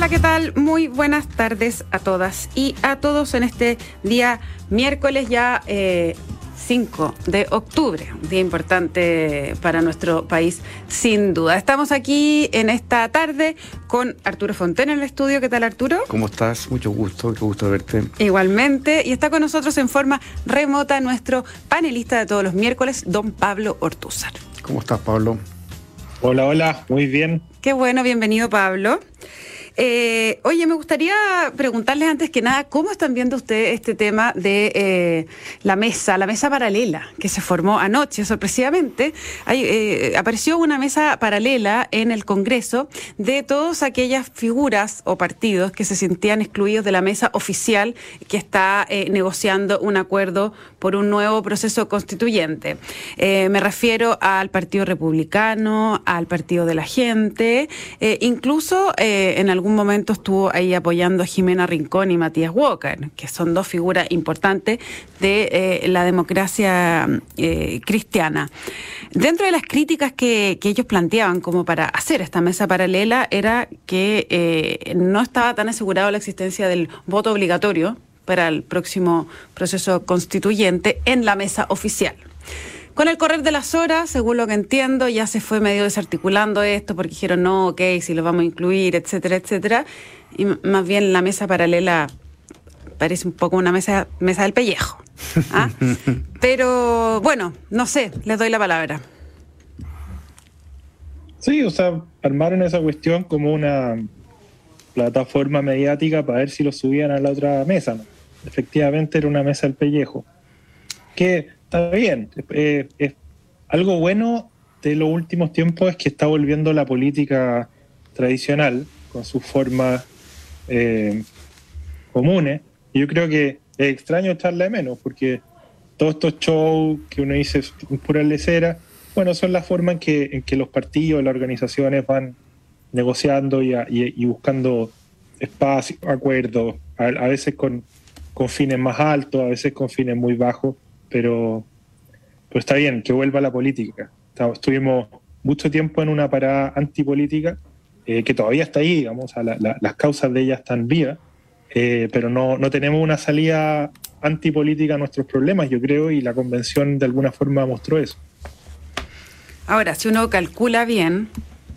Hola, ¿qué tal? Muy buenas tardes a todas y a todos en este día miércoles ya 5 eh, de octubre, un día importante para nuestro país sin duda. Estamos aquí en esta tarde con Arturo Fontena en el estudio. ¿Qué tal Arturo? ¿Cómo estás? Mucho gusto, qué gusto verte. Igualmente, y está con nosotros en forma remota nuestro panelista de todos los miércoles, don Pablo Ortúzar. ¿Cómo estás Pablo? Hola, hola, muy bien. Qué bueno, bienvenido Pablo. Eh, oye, me gustaría preguntarles antes que nada, ¿cómo están viendo ustedes este tema de eh, la mesa, la mesa paralela que se formó anoche, sorpresivamente? Eh, apareció una mesa paralela en el Congreso de todas aquellas figuras o partidos que se sentían excluidos de la mesa oficial que está negociando un acuerdo por un nuevo proceso constituyente. me refiero al Partido Republicano, al Partido de la Gente, incluso en algún momento estuvo ahí apoyando a Jimena Rincón y Matías Walker, que son dos figuras importantes de eh, la democracia eh, cristiana. Dentro de las críticas que, ellos planteaban como para hacer esta mesa paralela era que eh, no estaba tan asegurado la existencia del voto obligatorio para el próximo proceso constituyente en la mesa oficial. Con el correr de las horas, según lo que entiendo, ya se fue medio desarticulando esto porque dijeron, no, ok, si lo vamos a incluir, etcétera, etcétera. Y más bien la mesa paralela parece un poco una mesa, mesa del pellejo. ¿ah? Pero bueno, no sé, les doy la palabra. Sí, o sea, armaron esa cuestión como una plataforma mediática para ver si lo subían a la otra mesa. Efectivamente era una mesa del pellejo. Que está bien. Eh, algo bueno de los últimos tiempos es que está volviendo la política tradicional con sus formas eh, comunes. Yo creo que es extraño echarle de menos, porque todos estos shows que uno dice pura lecera, bueno, son la forma en que, que los partidos, las organizaciones van negociando y, buscando espacios, acuerdos, a, a veces con, con fines más altos, a veces con fines muy bajos pero, pues está bien, que vuelva la política. Estuvimos mucho tiempo en una parada antipolítica, eh, que todavía está ahí, digamos, las causas de ella están vivas, eh, pero no, no tenemos una salida antipolítica a nuestros problemas, yo creo, y la convención de alguna forma mostró eso. Ahora, si uno calcula bien,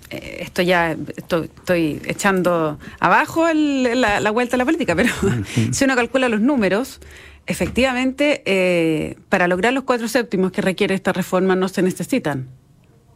eh, esto ya estoy, echando abajo la, la, vuelta a la política, pero si uno calcula los números, efectivamente, eh, para lograr los cuatro séptimos que requiere esta reforma no se necesitan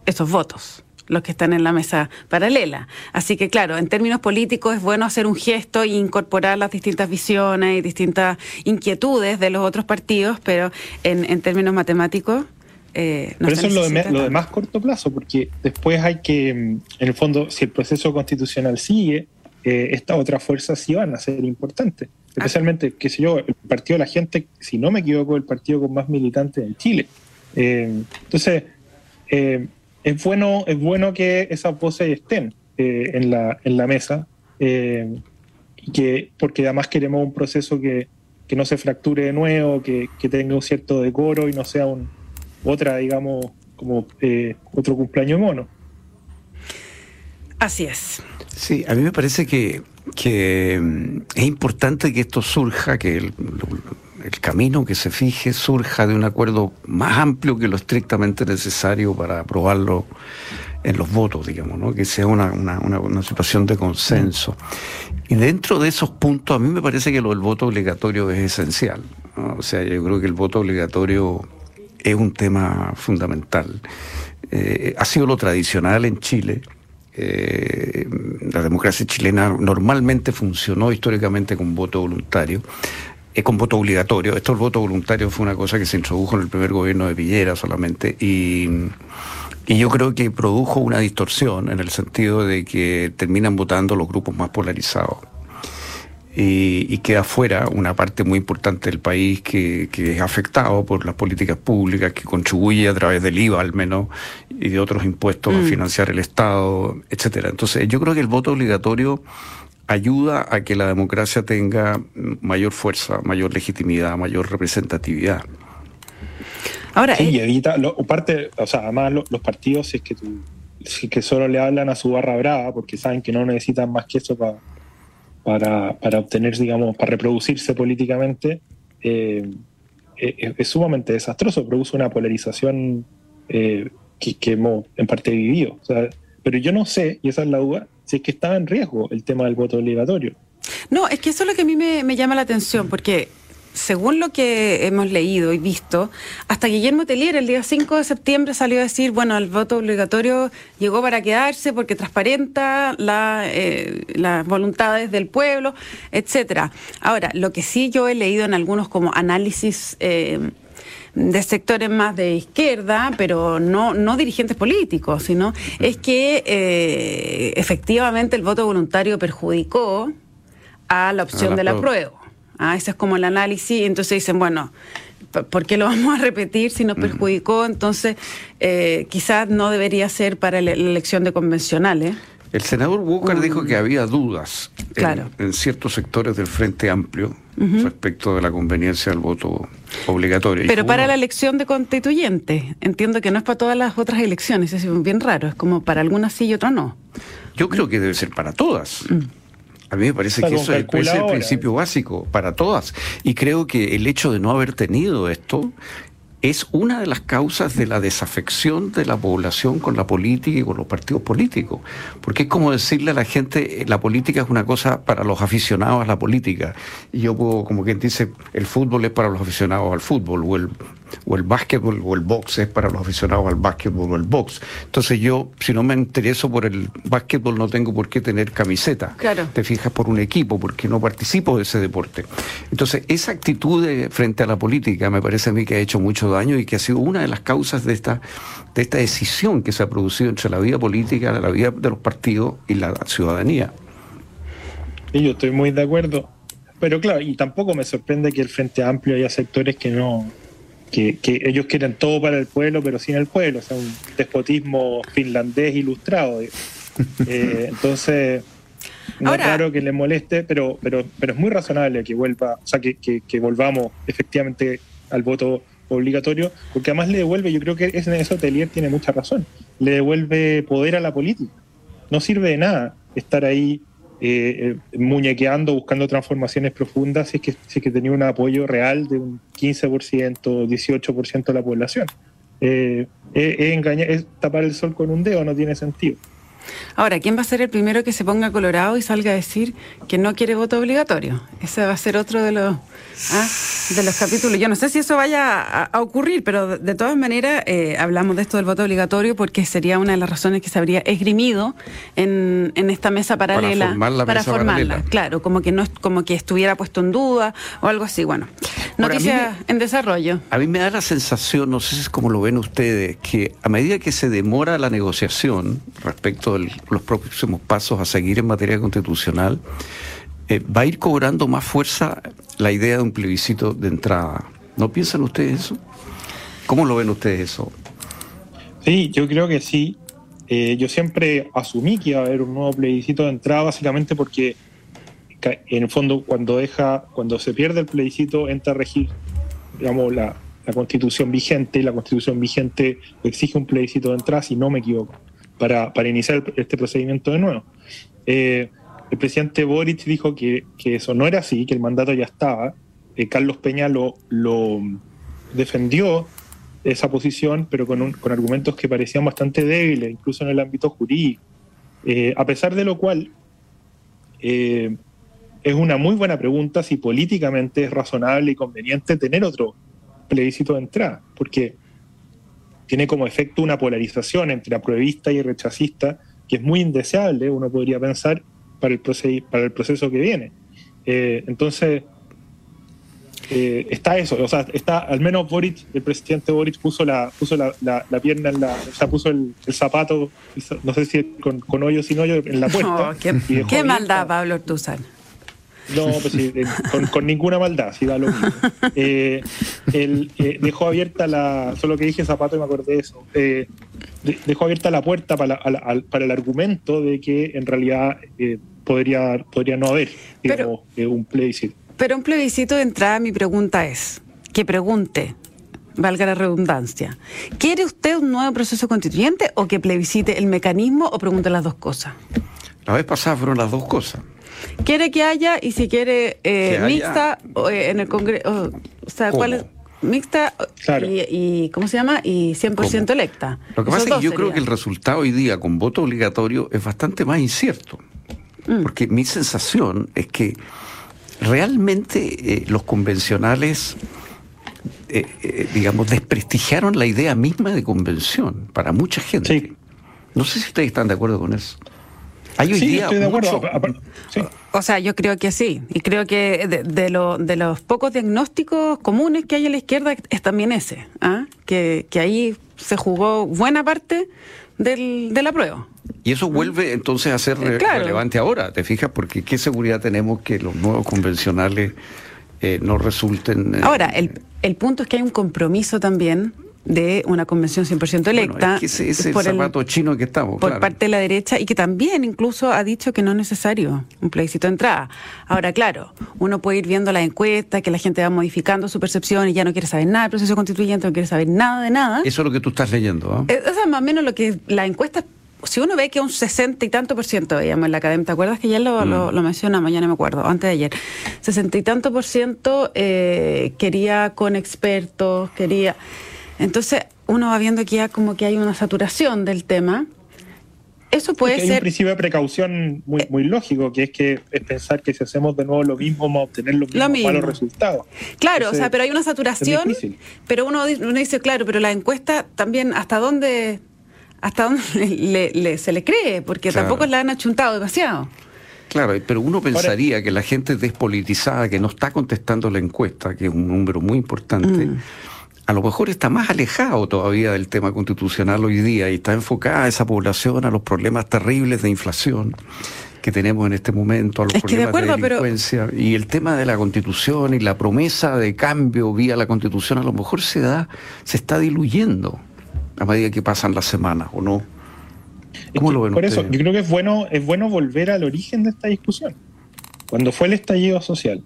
esos votos los que están en la mesa paralela. Así que, claro, en términos políticos es bueno hacer un gesto e incorporar las distintas visiones y distintas inquietudes de los otros partidos, pero en, términos matemáticos... Eh, no pero eso es lo de, lo de, más corto plazo, porque después hay que, en el fondo, si el proceso constitucional sigue, eh, estas otras fuerzas sí van a ser importantes. Especialmente, qué sé yo, el partido de la gente, si no me equivoco, el partido con más militantes en Chile. Eh, entonces, eh, es, bueno, es bueno que esas voces estén eh, en, la, en la mesa, y que, porque además queremos un proceso que, que no se fracture de nuevo, que, que, tenga un cierto decoro y no sea un, otra, digamos, como otro cumpleaños mono. Así es. Sí, a mí me parece que que mm, es importante que esto surja, que el, camino que se fije surja de un acuerdo más amplio que lo estrictamente necesario para aprobarlo en los votos, digamos, ¿no? que sea una, una, situación de consenso. Y dentro de esos puntos, a mí me parece que lo del voto obligatorio es esencial. O sea, yo creo que el voto obligatorio es un tema fundamental. Eh, ha sido lo tradicional en Chile eh, la democracia chilena normalmente funcionó históricamente con voto voluntario, eh, con voto obligatorio. Esto el voto voluntario fue una cosa que se introdujo en el primer gobierno de Villera solamente y yo creo que produjo una distorsión en el sentido de que terminan votando los grupos más polarizados y, queda fuera una parte muy importante del país que, es afectado por las políticas públicas, que contribuye a través del IVA al menos y de otros impuestos a mm. financiar el Estado, etcétera. Entonces, yo creo que el voto obligatorio ayuda a que la democracia tenga mayor fuerza, mayor legitimidad, mayor representatividad. Ahora, sí, y evita, parte, o sea, además los, partidos, es que tú, si es que solo le hablan a su barra brava, porque saben que no necesitan más que eso para para, para obtener, digamos, para reproducirse políticamente, eh, es, sumamente desastroso, produce una polarización que, que, hemos en parte vivido. pero yo no sé, y esa es la duda, si es que estaba en riesgo el tema del voto obligatorio. No, es que eso es lo que a mí me llama la atención, porque según lo que hemos leído y visto, hasta Guillermo Tellier el día 5 de septiembre salió a decir, bueno, el voto obligatorio llegó para quedarse porque transparenta eh, las voluntades del pueblo, etcétera. Ahora, lo que sí yo he leído en algunos como análisis eh, de sectores más de izquierda, pero no, no dirigentes políticos, sino es que eh, efectivamente el voto voluntario perjudicó a la opción de la prueba. Ah, ese es como el análisis. Entonces dicen, bueno, ¿por qué lo vamos a repetir si nos perjudicó? Entonces, eh, quizás no debería ser para la elección de convencionales. El senador Walker dijo que había dudas en, ciertos sectores del Frente Amplio respecto de la conveniencia del voto obligatorio. Pero para la elección de constituyente, entiendo que no es para todas las otras elecciones, es bien raro, es como para algunas sí y otras no. Yo creo que debe ser para todas. Mm. A mí me parece que eso es, el principio básico para todas. Y creo que el hecho de no haber tenido esto es una de las causas de la desafección de la población con la política y con los partidos políticos. Porque es como decirle a la gente, la política es una cosa para los aficionados a la política. Y yo puedo, como quien dice, el fútbol es para los aficionados al fútbol, o el o el básquetbol o el box es para los aficionados al básquetbol o el box. Entonces yo, si no me intereso por el básquetbol, no tengo por qué tener camiseta. Claro. Te fijas por un equipo, porque no participo de ese deporte. Entonces, esa actitud frente a la política me parece a mí que ha hecho mucho daño y que ha sido una de las causas de esta, de esta decisión que se ha producido entre la vida política, la vida de los partidos y la ciudadanía. Y yo estoy muy de acuerdo. Pero claro, y tampoco me sorprende que el Frente Amplio haya sectores que no, que, ellos quieren todo para el pueblo, pero sin el pueblo, o sea, un despotismo finlandés ilustrado. Eh, entonces, no es raro que le moleste, pero, pero, pero es muy razonable que vuelva, o sea, que, que, volvamos efectivamente al voto obligatorio, porque además le devuelve, yo creo que en eso Telier tiene mucha razón, le devuelve poder a la política. No sirve de nada estar ahí eh, eh, muñequeando, buscando transformaciones profundas, si es, que, si que tenía un apoyo real de un 15%, 18% de la población. Eh, engañar, es tapar el sol con un dedo, no tiene sentido. Ahora, ¿quién va a ser el primero que se ponga colorado y salga a decir que no quiere voto obligatorio? Ese va a ser otro de los, ¿ah? de los capítulos. Yo no sé si eso vaya a, ocurrir, pero de, todas maneras eh, hablamos de esto del voto obligatorio porque sería una de las razones que se habría esgrimido en, esta mesa paralela. Para formarla. Claro, como que, no, como que estuviera puesto en duda o algo así. Bueno, noticias en desarrollo. A mí me da la sensación, no sé si es como lo ven ustedes, que a medida que se demora la negociación respecto los próximos pasos a seguir en materia constitucional, eh, va a ir cobrando más fuerza la idea de un plebiscito de entrada. ¿No piensan ustedes eso? ¿Cómo lo ven ustedes eso? Sí, yo creo que sí. Eh, yo siempre asumí que iba a haber un nuevo plebiscito de entrada, básicamente porque en el fondo cuando deja, cuando se pierde el plebiscito, entra a regir, digamos, la, la constitución vigente, y la constitución vigente exige un plebiscito de entrada, si no me equivoco para, iniciar este procedimiento de nuevo. Eh, el presidente Boric dijo que, eso no era así, que el mandato ya estaba. Eh, Carlos Peña lo, defendió esa posición, pero con, argumentos que parecían bastante débiles, incluso en el ámbito jurídico. Eh, a pesar de lo cual, es una muy buena pregunta si políticamente es razonable y conveniente tener otro plebiscito de entrada, porque tiene como efecto una polarización entre apruebista y rechazista que es muy indeseable, uno podría pensar, para el, para el proceso que viene. Eh, entonces, eh, está eso, o sea, está al menos Boric, el presidente Boric puso la, puso la, la, pierna en la, o sea, puso el, zapato, no sé si con, con hoyo o sin hoyo, en la puerta. qué, maldad, Pablo Ortuzán. No, pues sí, eh, con, ninguna maldad, sí da lo mismo. Eh, él eh, dejó abierta la, solo que dije zapato y me acordé de eso, dejó abierta la puerta para, para, el argumento de que en realidad podría, podría no haber digamos, un plebiscito. Pero un plebiscito de entrada, mi pregunta es, que pregunte, valga la redundancia, ¿quiere usted un nuevo proceso constituyente o que plebiscite el mecanismo o pregunte las dos cosas? La vez pasada fueron las dos cosas. Quiere que haya y si quiere eh, mixta eh, en el Congreso. O sea, ¿cuál es? Mixta y, ¿cómo se llama? Y 100% electa. Lo que pasa es que yo creo que el resultado hoy día con voto obligatorio es bastante más incierto. Mm. Porque mi sensación es que realmente eh, los convencionales, digamos, desprestigiaron la idea misma de convención para mucha gente. No sé si ustedes están de acuerdo con eso. Hay hoy día estoy de acuerdo. O sea, yo creo que sí. Y creo que de, de, los pocos diagnósticos comunes que hay en la izquierda es también ese. ¿ah? Que, ahí se jugó buena parte del, de la prueba. Y eso vuelve entonces a ser eh, relevante ahora, ¿te fijas? Porque qué seguridad tenemos que los nuevos convencionales eh, no resulten... Eh, ahora, el, el punto es que hay un compromiso también de una convención 100% electa. es por el zapato chino que estamos. Por parte de la derecha y que también incluso ha dicho que no es necesario un plebiscito de entrada. Ahora, claro, uno puede ir viendo la encuesta, que la gente va modificando su percepción y ya no quiere saber nada del proceso constituyente, no quiere saber nada de nada. Eso es lo que tú estás leyendo. ¿no? Eso es más o menos lo que la encuesta si uno ve que un 60 y tanto por ciento, veíamos en la academia, ¿te acuerdas que ya lo, lo, mm. mencionamos? Ya no me acuerdo, antes de ayer. 60 y tanto por ciento eh, quería con expertos, quería. Entonces, uno va viendo que ya como que hay una saturación del tema. Eso puede ser. Hay un principio de precaución muy, muy lógico, que es que es pensar que si hacemos de nuevo lo mismo vamos a obtener los mismos malos resultados. Claro, o sea, pero hay una saturación. Pero uno, uno dice, claro, pero la encuesta también, ¿hasta dónde, hasta dónde le, se le cree? Porque tampoco la han achuntado demasiado. Claro, pero uno pensaría que la gente despolitizada que no está contestando la encuesta, que es un número muy importante, mm a lo mejor está más alejado todavía del tema constitucional hoy día y está enfocada esa población a los problemas terribles de inflación que tenemos en este momento, a los problemas de, delincuencia y el tema de la constitución y la promesa de cambio vía la constitución a lo mejor se da, se está diluyendo a medida que pasan las semanas, ¿o no? ¿Cómo lo ven Por eso, yo creo que es bueno, es bueno volver al origen de esta discusión. Cuando fue el estallido social,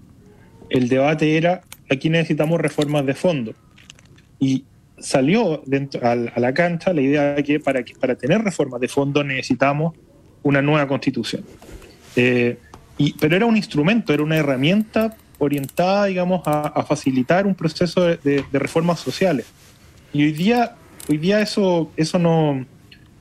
el debate era aquí necesitamos reformas de fondo y salió dentro, a, la cancha la idea de que para, para tener reformas de fondo necesitamos una nueva constitución. Eh, y, pero era un instrumento, era una herramienta orientada, digamos, a, facilitar un proceso de, reformas sociales. Y hoy día, hoy día eso, eso, no,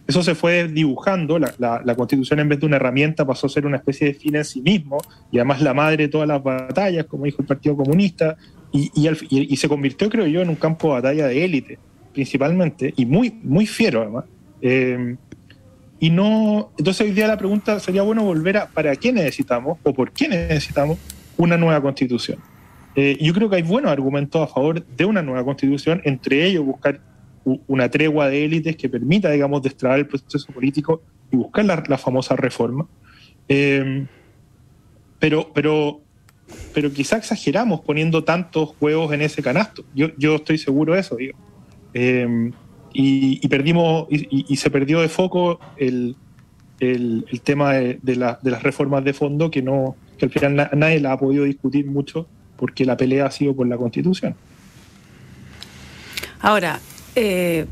eso se fue dibujando, la, la, constitución en vez de una herramienta pasó a ser una especie de fin en sí mismo, y además la madre de todas las batallas, como dijo el Partido Comunista, y, y, se convirtió, creo yo, en un campo de batalla de élite, principalmente, y muy, muy fiero además. Eh, y no, entonces hoy día la pregunta sería bueno volver a para qué necesitamos o por qué necesitamos una nueva constitución. Eh, yo creo que hay buenos argumentos a favor de una nueva constitución, entre ellos buscar una tregua de élites que permita, digamos, destrabar el proceso político y buscar la, la famosa reforma. Eh, pero, pero pero quizá exageramos poniendo tantos juegos en ese canasto. Yo, yo estoy seguro de eso, digo. Em, y, perdimos, y, se perdió de foco el, el, tema de, de, las reformas de fondo que no que al final nadie la ha podido discutir mucho porque la pelea ha sido por la constitución. Ahora, eh,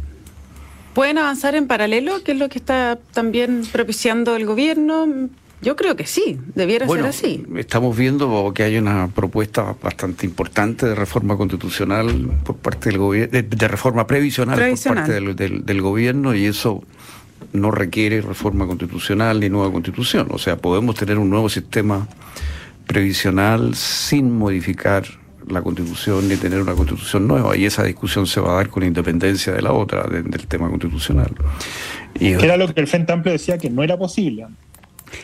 ¿pueden avanzar en paralelo? ¿Qué es lo que está también propiciando el gobierno? Yo creo que sí, debiera ser así. Estamos viendo que hay una propuesta bastante importante de reforma constitucional por parte del gobierno, de, reforma previsional, por parte del, gobierno y eso no requiere reforma constitucional ni nueva constitución. O sea, podemos tener un nuevo sistema previsional sin modificar la constitución ni tener una constitución nueva y esa discusión se va a dar con independencia de la otra, del tema constitucional. Y, era lo que el Frente Amplio decía que no era posible.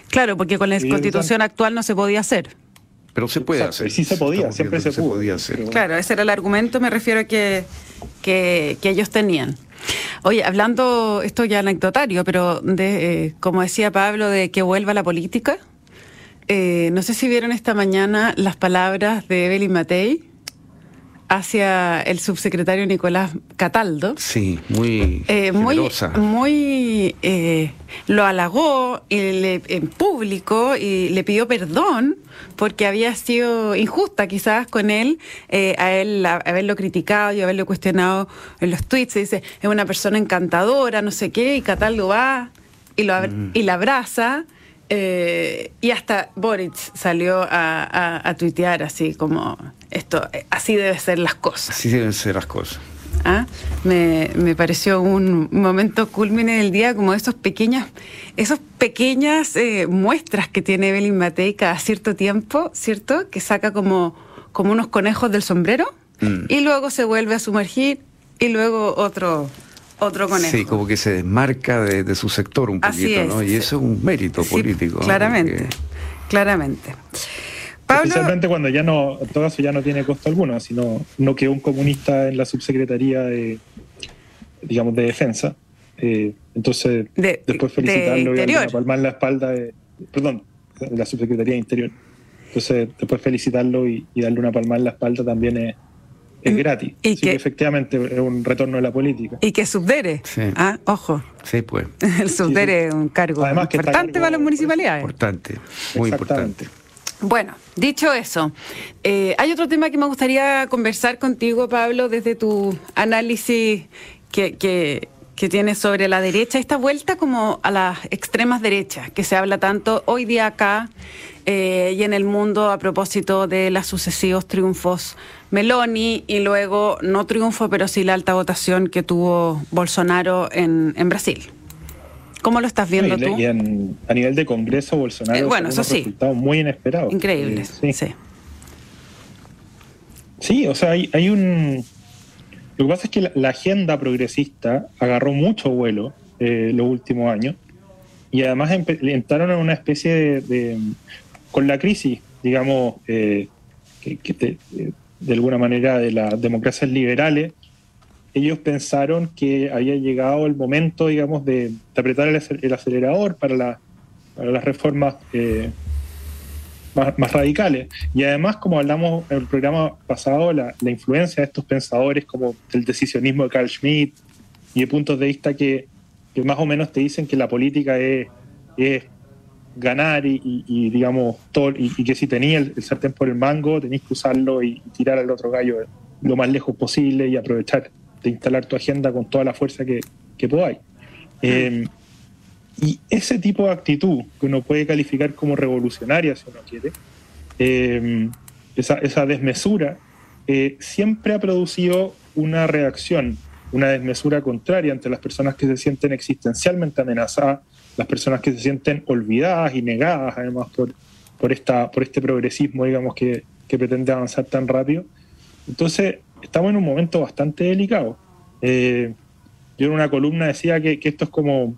Claro, porque con la constitución actual no se podía hacer. Pero se puede hacer. Sí se podía, siempre se, podía hacer. Claro, ese era el argumento, me refiero a que, que, ellos tenían. Oye, hablando, esto ya anecdotario, pero de, eh, como decía Pablo, de que vuelva la política, eh, no sé si vieron esta mañana las palabras de Evelyn Matei, hacia el subsecretario Nicolás Cataldo. Sí, muy eh, muy, muy eh, lo halagó en público y le pidió perdón porque había sido injusta quizás con él, eh, a él haberlo criticado y haberlo cuestionado en los tweets. Dice, es una persona encantadora, no sé qué, y Cataldo va y, lo, mm. y la abraza Eh, y hasta Boric salió a, a, tuitear así como esto, así deben ser las cosas. Así deben ser las cosas. ¿Ah? Me, me, pareció un momento culmine del día, como esos pequeñas, esos pequeñas eh, muestras que tiene Evelyn Matei cada cierto tiempo, ¿cierto? Que saca como, como unos conejos del sombrero mm. y luego se vuelve a sumergir y luego otro, otro conejo. Sí, como que se desmarca de, su sector un poquito, ¿no? Y eso es un mérito político. Claramente, claramente. Especialmente cuando ya no, en todo caso ya no tiene costo alguno, sino no quedó un comunista en la subsecretaría de, digamos, de defensa. Eh, entonces, después felicitarlo y darle una palma en la espalda, de, perdón, de la subsecretaría de Interior. Entonces, después felicitarlo y, darle una palma en la espalda también es, es gratis. Y que, efectivamente es un retorno de la política. Y que subdere. Ah, ojo. Sí, pues. El subdere es un cargo importante para las municipalidades. Importante, muy importante. Bueno, dicho eso, eh, hay otro tema que me gustaría conversar contigo, Pablo, desde tu análisis que, que, tienes sobre la derecha, esta vuelta como a las extremas derechas, que se habla tanto hoy día acá eh, y en el mundo a propósito de los sucesivos triunfos Meloni y luego no triunfo, pero sí la alta votación que tuvo Bolsonaro en, en Brasil. ¿Cómo lo estás viendo tú? a nivel de Congreso, Bolsonaro eh, bueno, eso sí. resultados muy inesperados. Increíble, eh, sí. sí. o sea, hay, un... Lo que pasa es que la, agenda progresista agarró mucho vuelo eh, los últimos años y además entraron en una especie de... con la crisis, digamos, que, de alguna manera de las democracias liberales, ellos pensaron que había llegado el momento, digamos, de, apretar el, acelerador para, las reformas eh, más, radicales. Y además, como hablamos en el programa pasado, la, influencia de estos pensadores, como el decisionismo de Carl Schmitt, y de puntos de vista que, más o menos te dicen que la política es, ganar y, digamos, todo, y, que si tenía el, sartén por el mango, tenéis que usarlo y tirar al otro gallo lo más lejos posible y aprovechar de instalar tu agenda con toda la fuerza que, que podáis. Eh, y ese tipo de actitud, que uno puede calificar como revolucionaria, si uno quiere, eh, esa, esa, desmesura, eh, siempre ha producido una reacción, una desmesura contraria ante las personas que se sienten existencialmente amenazadas, las personas que se sienten olvidadas y negadas, además, por, por, esta, por este progresismo, digamos, que, que pretende avanzar tan rápido. Entonces, estamos en un momento bastante delicado. Eh, yo en una columna decía que, esto es como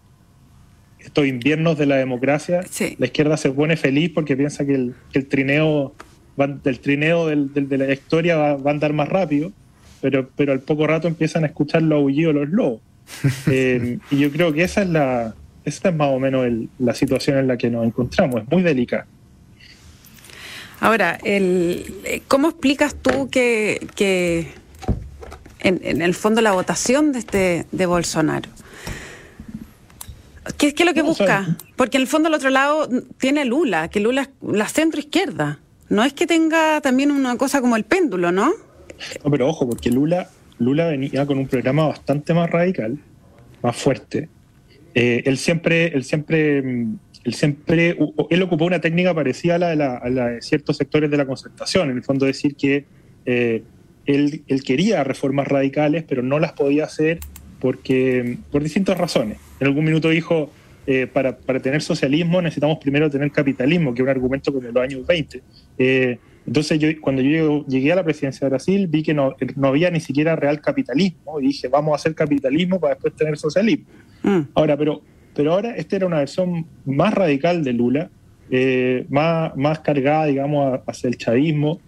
estos inviernos de la democracia. La izquierda se pone feliz porque piensa que el, trineo, del trineo de la historia va, a andar más rápido, pero, pero al poco rato empiezan a escuchar los aullidos de los lobos. Eh, y yo creo que esa es la, esa es más o menos la situación en la que nos encontramos. Es muy delicada. Ahora, el, ¿cómo explicas tú que, que en, el fondo la votación de este de Bolsonaro? ¿Qué, es lo que busca? Porque en el fondo al otro lado tiene Lula, que Lula es la centro izquierda. No es que tenga también una cosa como el péndulo, ¿no? No, pero ojo, porque Lula, Lula venía con un programa bastante más radical, más fuerte. Eh, él siempre, él siempre mm, él siempre, él ocupó una técnica parecida a la de, ciertos sectores de la concertación, en el fondo decir que eh, él, quería reformas radicales, pero no las podía hacer porque, por distintas razones. En algún minuto dijo, eh, para, tener socialismo necesitamos primero tener capitalismo, que es un argumento como en los años 20. Eh, entonces yo cuando yo llegué a la presidencia de Brasil vi que no, no, había ni siquiera real capitalismo y dije, vamos a hacer capitalismo para después tener socialismo. Mm. Ahora, pero pero ahora esta era una versión más radical de Lula, eh, más, más cargada, digamos, hacia el chavismo,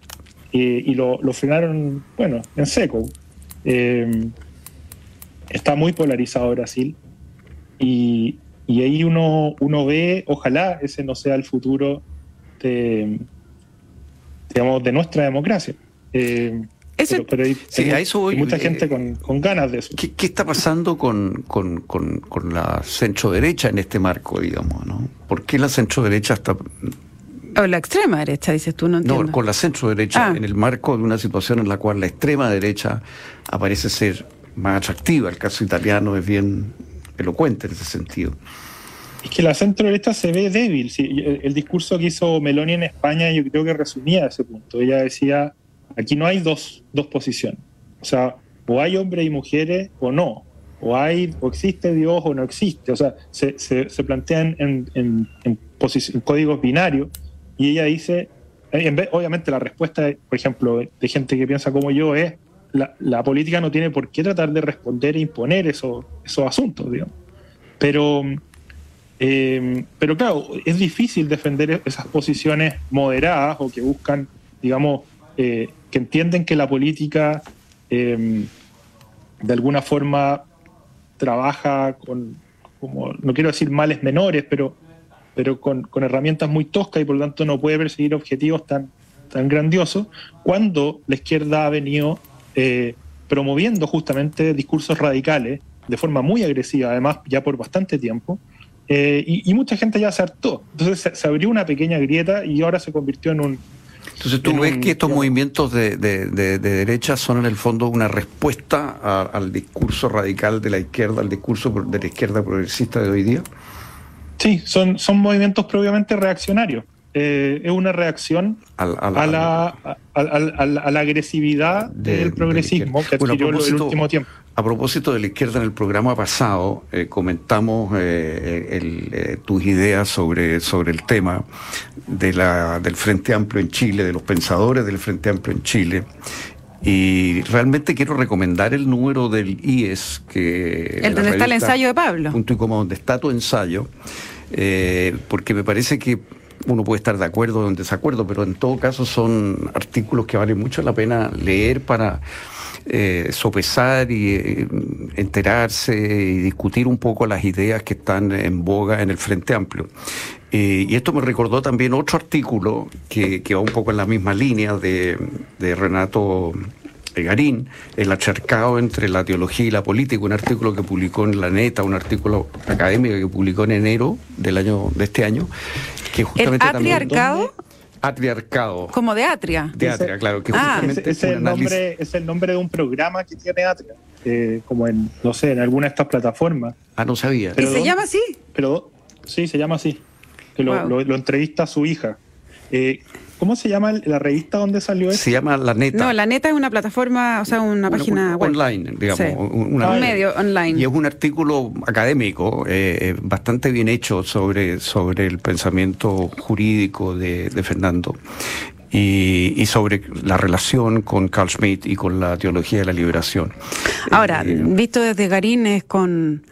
eh, y lo, frenaron, bueno, en seco. Eh, está muy polarizado Brasil, y, ahí uno, uno ve, ojalá ese no sea el futuro digamos, de nuestra democracia pero, hay, mucha eh, gente con, ganas de eso. ¿Qué, está pasando con, con, con, la centro derecha en este marco, digamos? ¿no? ¿Por qué la centro derecha está... O la extrema derecha, dices tú, no entiendo. No, con la centro derecha, ah. en el marco de una situación en la cual la extrema derecha aparece ser más atractiva. El caso italiano es bien elocuente en ese sentido. es que la centro derecha se ve débil. el, discurso que hizo Meloni en España yo creo que resumía ese punto. Ella decía, aquí no hay dos, dos posiciones. O sea, o hay hombres y mujeres o no. O hay, o existe Dios o no existe. O sea, se, se, plantean en, en, códigos binarios. Y ella dice, en vez, obviamente la respuesta, por ejemplo, de gente que piensa como yo es, la, la política no tiene por qué tratar de responder e imponer esos, esos asuntos, digamos. Pero eh, pero claro, es difícil defender esas posiciones moderadas o que buscan, digamos, eh, que entienden que la política em, de alguna forma trabaja con, como, no quiero decir males menores, pero, pero con, herramientas muy toscas y por lo tanto no puede perseguir objetivos tan, tan grandiosos, cuando la izquierda ha venido eh, promoviendo justamente discursos radicales de forma muy agresiva, además ya por bastante tiempo, eh, y, mucha gente ya se hartó. Entonces se, abrió una pequeña grieta y ahora se convirtió en un... Entonces tú ves que estos movimientos de, derecha son en el fondo una respuesta al discurso radical de la izquierda, al discurso de la izquierda progresista de hoy día. Sí, son, son movimientos propiamente reaccionarios. Eh, es una reacción a, la, a, la, agresividad del progresismo que adquirió en el último tiempo. A propósito de la izquierda, en el programa pasado eh, comentamos eh, tus ideas sobre, sobre el tema de la, del Frente Amplio en Chile, de los pensadores del Frente Amplio en Chile. Y realmente quiero recomendar el número del IES que... El donde está el ensayo de Pablo. Punto y como donde está tu ensayo, porque me parece que uno puede estar de acuerdo o en desacuerdo, pero en todo caso son artículos que vale mucho la pena leer para eh, sopesar y eh, enterarse y discutir un poco las ideas que están en boga en el Frente Amplio. Eh, y esto me recordó también otro artículo que, va un poco en la misma línea de Renato Garín, el acharcado entre la teología y la política, un artículo que publicó en La Neta, un artículo académico que publicó en enero del año de este año, que justamente ¿El atriarcado? Atriarcado. Como de Atria. De Atria, claro. Que ah. justamente es, el nombre, es el nombre de un programa que tiene Atria. Eh, como en, no sé, en alguna de estas plataformas. Ah, no sabía. ¿Y se llama así? Pero sí, se llama así. Que lo, lo, entrevista a su hija. Eh, ¿Cómo se llama la revista donde salió eso? Se llama La Neta. No, La Neta es una plataforma, o sea, una página web. Online, digamos. un medio online. Y es un artículo académico eh, eh, bastante bien hecho sobre, sobre el pensamiento jurídico de, Fernando. Y, sobre la relación con Carl Schmitt y con la teología de la liberación. Ahora, eh, visto desde Garín es con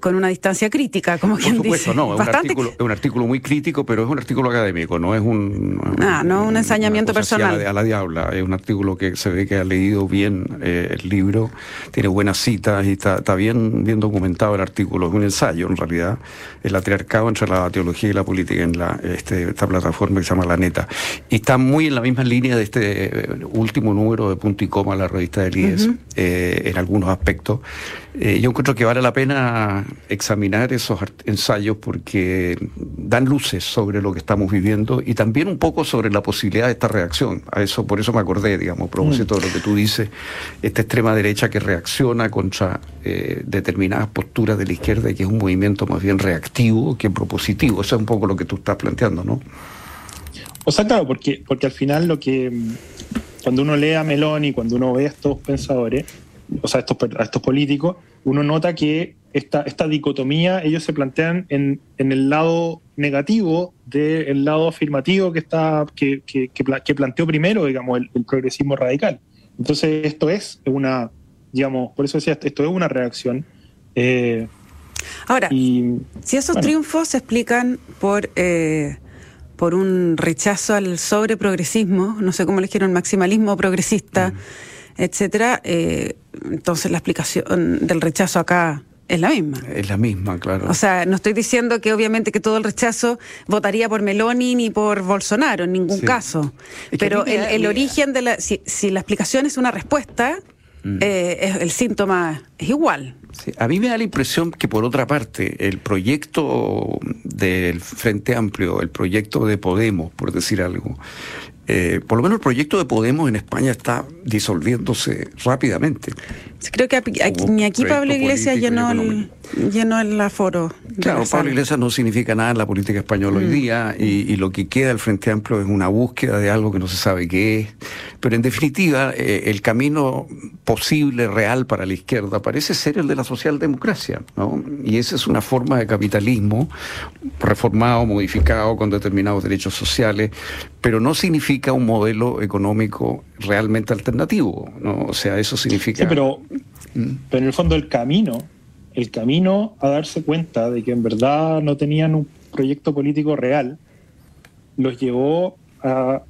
con una distancia crítica, como quien Por supuesto, no, es un, artículo, es un, artículo, muy crítico, pero es un artículo académico, no es un... Ah, no un ensañamiento personal. A la, diabla, es un artículo que se ve que ha leído bien eh, el libro, tiene buenas citas y está, bien, bien documentado el artículo, es un ensayo en realidad, el atriarcado entre la teología y la política en la, este, esta plataforma que se llama La Neta. Y está muy en la misma línea de este eh, último número de punto y coma, la revista del IES, eh, en algunos aspectos. Yo encuentro que vale la pena examinar esos ensayos porque dan luces sobre lo que estamos viviendo y también un poco sobre la posibilidad de esta reacción. A eso, por eso me acordé, digamos, a propósito de lo que tú dices, esta extrema derecha que reacciona contra eh, determinadas posturas de la izquierda y que es un movimiento más bien reactivo que propositivo. Eso es un poco lo que tú estás planteando, ¿no? O sea, claro, porque, porque al final lo que cuando uno lee a Meloni, cuando uno ve a estos pensadores, o sea, estos, a estos políticos, uno nota que esta, esta dicotomía ellos se plantean en, en el lado negativo del lado afirmativo que, está, que, que, que planteó primero, digamos, el, progresismo radical. Entonces, esto es una, digamos, por eso decía, esto es una reacción. Eh, Ahora, si esos triunfos se explican por, eh, por un rechazo al sobreprogresismo, no sé cómo le dijeron, maximalismo progresista, mm. Etcétera, eh, entonces la explicación del rechazo acá es la misma. Es la misma, claro. O sea, no estoy diciendo que obviamente que todo el rechazo votaría por Meloni ni por Bolsonaro, en ningún caso. Pero el, origen de la... Si, la explicación es una respuesta, mm. eh, es, el síntoma es igual. a mí me da la impresión que por otra parte el proyecto del Frente Amplio, el proyecto de Podemos, por decir algo, eh, por lo menos el proyecto de Podemos en España está disolviéndose rápidamente. creo que ni aquí Pablo Iglesias llenó el, llenó el aforo. Claro, Pablo Iglesias no significa nada en la política española hoy mm. día y, lo que queda del Frente Amplio es una búsqueda de algo que no se sabe qué es. Pero en definitiva, eh, el camino posible, real para la izquierda parece ser el de la socialdemocracia. ¿no? Y esa es una forma de capitalismo reformado, modificado, con determinados derechos sociales, pero no significa un modelo económico realmente alternativo. ¿no? O sea, eso significa... Sí, pero, ¿Mm? pero en el fondo el camino el camino a darse cuenta de que en verdad no tenían un proyecto político real, los llevó a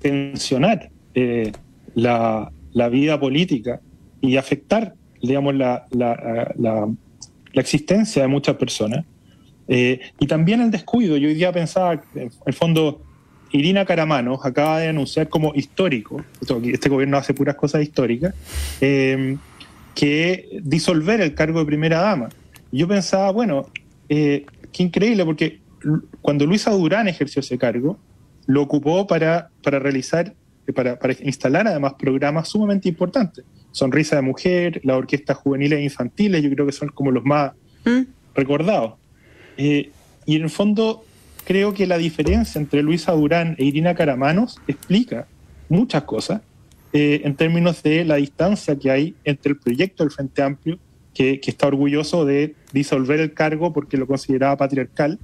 tensionar eh, la, vida política y afectar, digamos, la, la, existencia de muchas personas. Eh, y también el descuido. Yo hoy día pensaba, en el fondo, Irina Caramanos acaba de anunciar como histórico, este gobierno hace puras cosas históricas, eh, que disolver el cargo de primera dama. Yo pensaba, bueno, eh, qué increíble, porque cuando Luisa Durán ejerció ese cargo, lo ocupó para, para realizar, eh, para, para instalar además programas sumamente importantes. Sonrisa de Mujer, la Orquesta Juveniles e Infantiles, yo creo que son como los más ¿Mm? recordados. Eh, y en el fondo, creo que la diferencia entre Luisa Durán e Irina Caramanos explica muchas cosas eh, en términos de la distancia que hay entre el proyecto del Frente Amplio, que, está orgulloso de disolver el cargo porque lo consideraba patriarcal,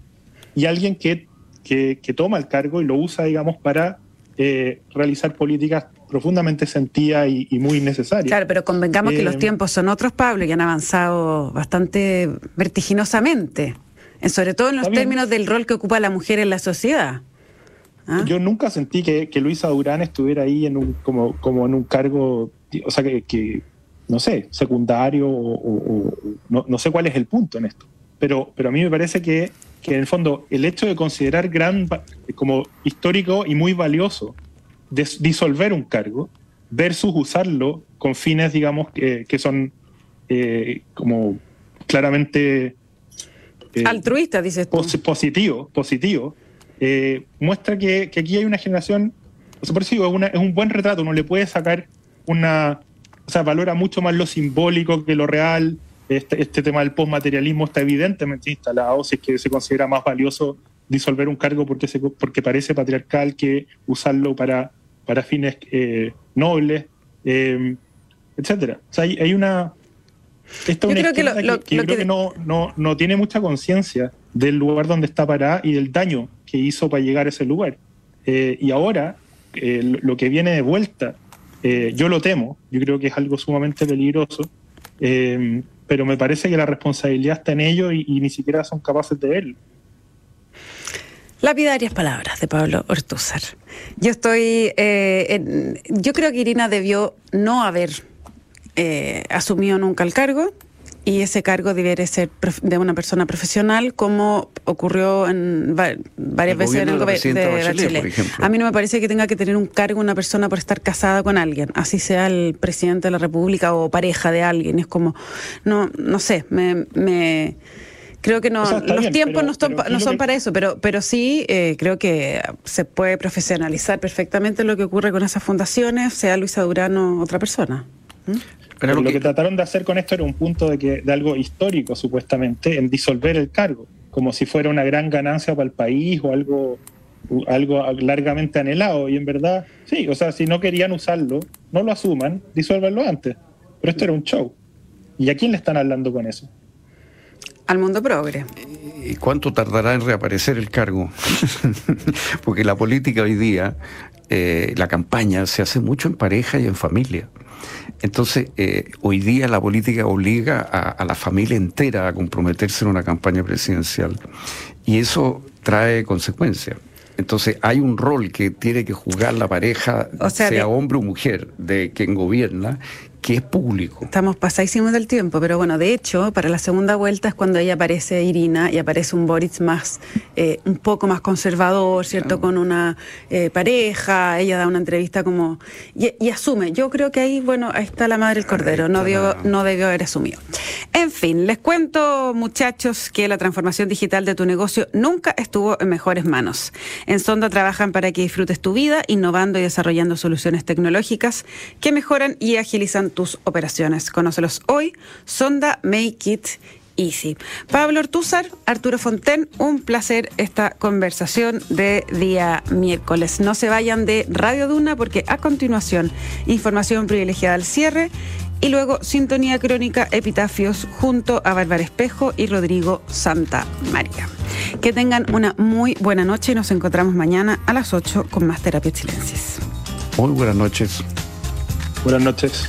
y alguien que, que, toma el cargo y lo usa, digamos, para eh, realizar políticas profundamente sentidas y, muy necesarias. Claro, pero convengamos que los eh, tiempos son otros, Pablo, y han avanzado bastante vertiginosamente, sobre todo en los términos del rol que ocupa la mujer en la sociedad. ¿Ah? Yo nunca sentí que, Luisa Durán estuviera ahí en un, como, como en un cargo, o sea, que, no sé, secundario o, no, sé cuál es el punto en esto. Pero, pero a mí me parece que, en el fondo el hecho de considerar gran, como histórico y muy valioso disolver un cargo versus usarlo con fines, digamos, que, son eh, como claramente... Eh, Altruistas, dices tú. Positivo, positivo eh, muestra que, aquí hay una generación, o sea, por eso digo, es, un buen retrato, uno le puede sacar una, o sea, valora mucho más lo simbólico que lo real. Este, este tema del postmaterialismo está evidentemente instalado, si es que se considera más valioso disolver un cargo porque, se, porque parece patriarcal que usarlo para, para fines eh, nobles, eh, etcétera. O sea, hay, una... Esta yo creo que, yo creo que no, no, no tiene mucha conciencia del lugar donde está parada y del daño que hizo para llegar a ese lugar. Eh, y ahora, eh, lo que viene de vuelta, eh, yo lo temo, yo creo que es algo sumamente peligroso, pero me parece que la responsabilidad está en ellos y, ni siquiera son capaces de verlo. Lapidarias palabras de Pablo Ortúzar. Yo estoy, yo creo que Irina debió no haber asumido nunca el cargo y ese cargo debería ser de una persona profesional, como ocurrió en varias veces en el gobierno de Bachelet. A mí no me parece que tenga que tener un cargo una persona por estar casada con alguien, así sea el presidente de la República o pareja de alguien. Es como, no, no sé, me, me creo que no, los tiempos no, son, no son para eso, pero, pero sí eh, creo que se puede profesionalizar perfectamente lo que ocurre con esas fundaciones, sea Luisa Durán o otra persona. ¿Mm? Pero lo que... trataron de hacer con esto era un punto de, que, de algo histórico, supuestamente, en disolver el cargo, como si fuera una gran ganancia para el país o algo, algo largamente anhelado. Y en verdad, sí, o sea, si no querían usarlo, no lo asuman, disuélvanlo antes. Pero esto era un show. ¿Y a quién le están hablando con eso? Al mundo progre. ¿Y cuánto tardará en reaparecer el cargo? Porque la política hoy día, eh, la campaña, se hace mucho en pareja y en familia. Entonces, eh, hoy día la política obliga a, la familia entera a comprometerse en una campaña presidencial y eso trae consecuencias. Entonces, hay un rol que tiene que jugar la pareja, sea, hombre o mujer, de quien gobierna, que es público. Estamos pasadísimos del tiempo, pero bueno, de hecho, para la segunda vuelta es cuando ella aparece Irina y aparece un Boris más, eh, un poco más conservador, ¿cierto? Con una eh, pareja, ella da una entrevista como, y, asume, yo creo que ahí, bueno, ahí está la madre del cordero, no, dio, no debió haber asumido. En fin, les cuento, muchachos, que la transformación digital de tu negocio nunca estuvo en mejores manos. En Sonda trabajan para que disfrutes tu vida, innovando y desarrollando soluciones tecnológicas que mejoran y agilizan tus operaciones. Conócelos hoy. Sonda Make It Easy. Pablo Ortúzar, Arturo Fonten, un placer esta conversación de día miércoles. No se vayan de Radio Duna porque a continuación información privilegiada al cierre y luego sintonía crónica Epitafios junto a Bárbara Espejo y Rodrigo Santa María. Que tengan una muy buena noche y nos encontramos mañana a las 8 con más Terapia Chilensis. Muy buenas noches. Buenas noches.